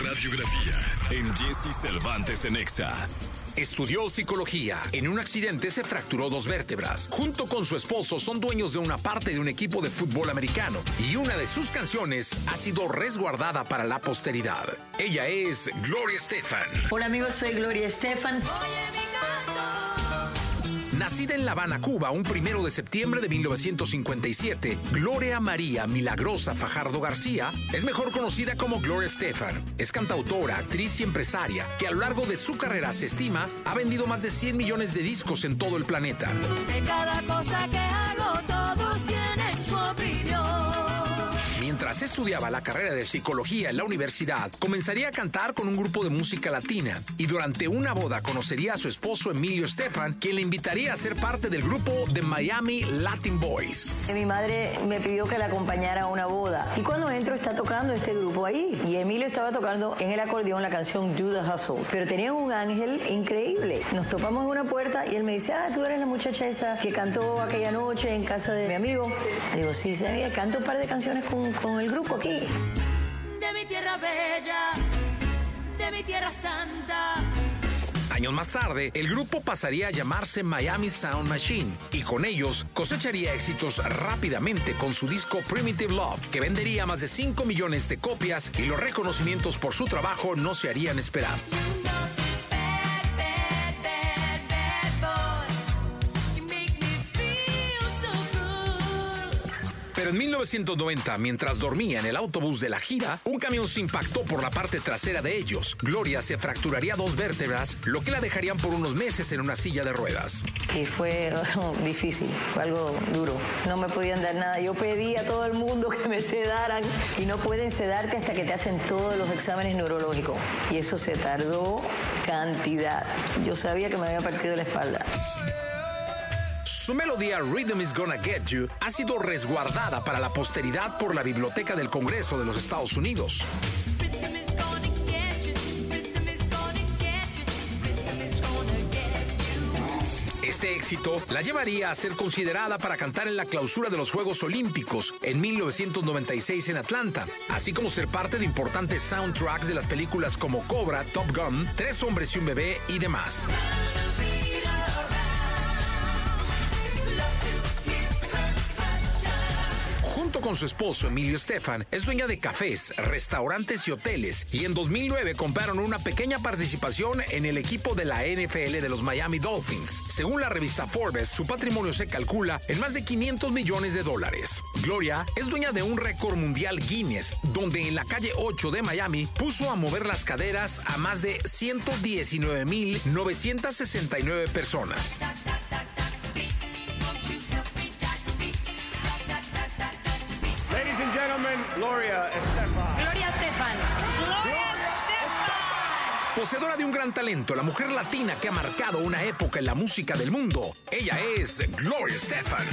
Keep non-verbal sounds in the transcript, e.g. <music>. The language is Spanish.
radiografía en Jesse Cervantes en Exa. Estudió psicología. En un accidente se fracturó dos vértebras. Junto con su esposo son dueños de una parte de un equipo de fútbol americano y una de sus canciones ha sido resguardada para la posteridad. Ella es Gloria Estefan. Hola amigos, soy Gloria Estefan. Nacida en La Habana, Cuba, un primero de septiembre de 1957, Gloria María Milagrosa Fajardo García es mejor conocida como Gloria Estefan. Es cantautora, actriz y empresaria que a lo largo de su carrera se estima ha vendido más de 100 millones de discos en todo el planeta. Cada cosa que hago, Estudiaba la carrera de psicología en la universidad, comenzaría a cantar con un grupo de música latina y durante una boda conocería a su esposo Emilio Estefan, quien le invitaría a ser parte del grupo de Miami Latin Boys. Mi madre me pidió que la acompañara a una boda y cuando entro está tocando este grupo ahí y Emilio estaba tocando en el acordeón la canción the Hustle, pero tenía un ángel increíble. Nos topamos en una puerta y él me dice, ah, tú eres la muchacha esa que cantó aquella noche en casa de mi amigo. Digo, sí, sí, canto un par de canciones con, con el grupo aquí. De mi tierra bella, de mi tierra santa. Años más tarde, el grupo pasaría a llamarse Miami Sound Machine y con ellos cosecharía éxitos rápidamente con su disco Primitive Love, que vendería más de 5 millones de copias y los reconocimientos por su trabajo no se harían esperar. Pero en 1990, mientras dormía en el autobús de la gira, un camión se impactó por la parte trasera de ellos. Gloria se fracturaría dos vértebras, lo que la dejarían por unos meses en una silla de ruedas. Y fue <laughs> oh, difícil, fue algo duro. No me podían dar nada. Yo pedí a todo el mundo que me sedaran y no pueden sedarte hasta que te hacen todos los exámenes neurológicos. Y eso se tardó cantidad. Yo sabía que me había partido la espalda. Su melodía Rhythm is Gonna Get You ha sido resguardada para la posteridad por la Biblioteca del Congreso de los Estados Unidos. Este éxito la llevaría a ser considerada para cantar en la clausura de los Juegos Olímpicos en 1996 en Atlanta, así como ser parte de importantes soundtracks de las películas como Cobra, Top Gun, Tres hombres y un bebé y demás. Junto con su esposo Emilio Estefan, es dueña de cafés, restaurantes y hoteles, y en 2009 compraron una pequeña participación en el equipo de la NFL de los Miami Dolphins. Según la revista Forbes, su patrimonio se calcula en más de 500 millones de dólares. Gloria es dueña de un récord mundial Guinness, donde en la calle 8 de Miami puso a mover las caderas a más de 119.969 personas. Ladies and gentlemen, Gloria Estefan. Gloria Estefan. Poseedora de un gran talento, la mujer latina que ha marcado una época en la música del mundo. Ella es Gloria Estefan.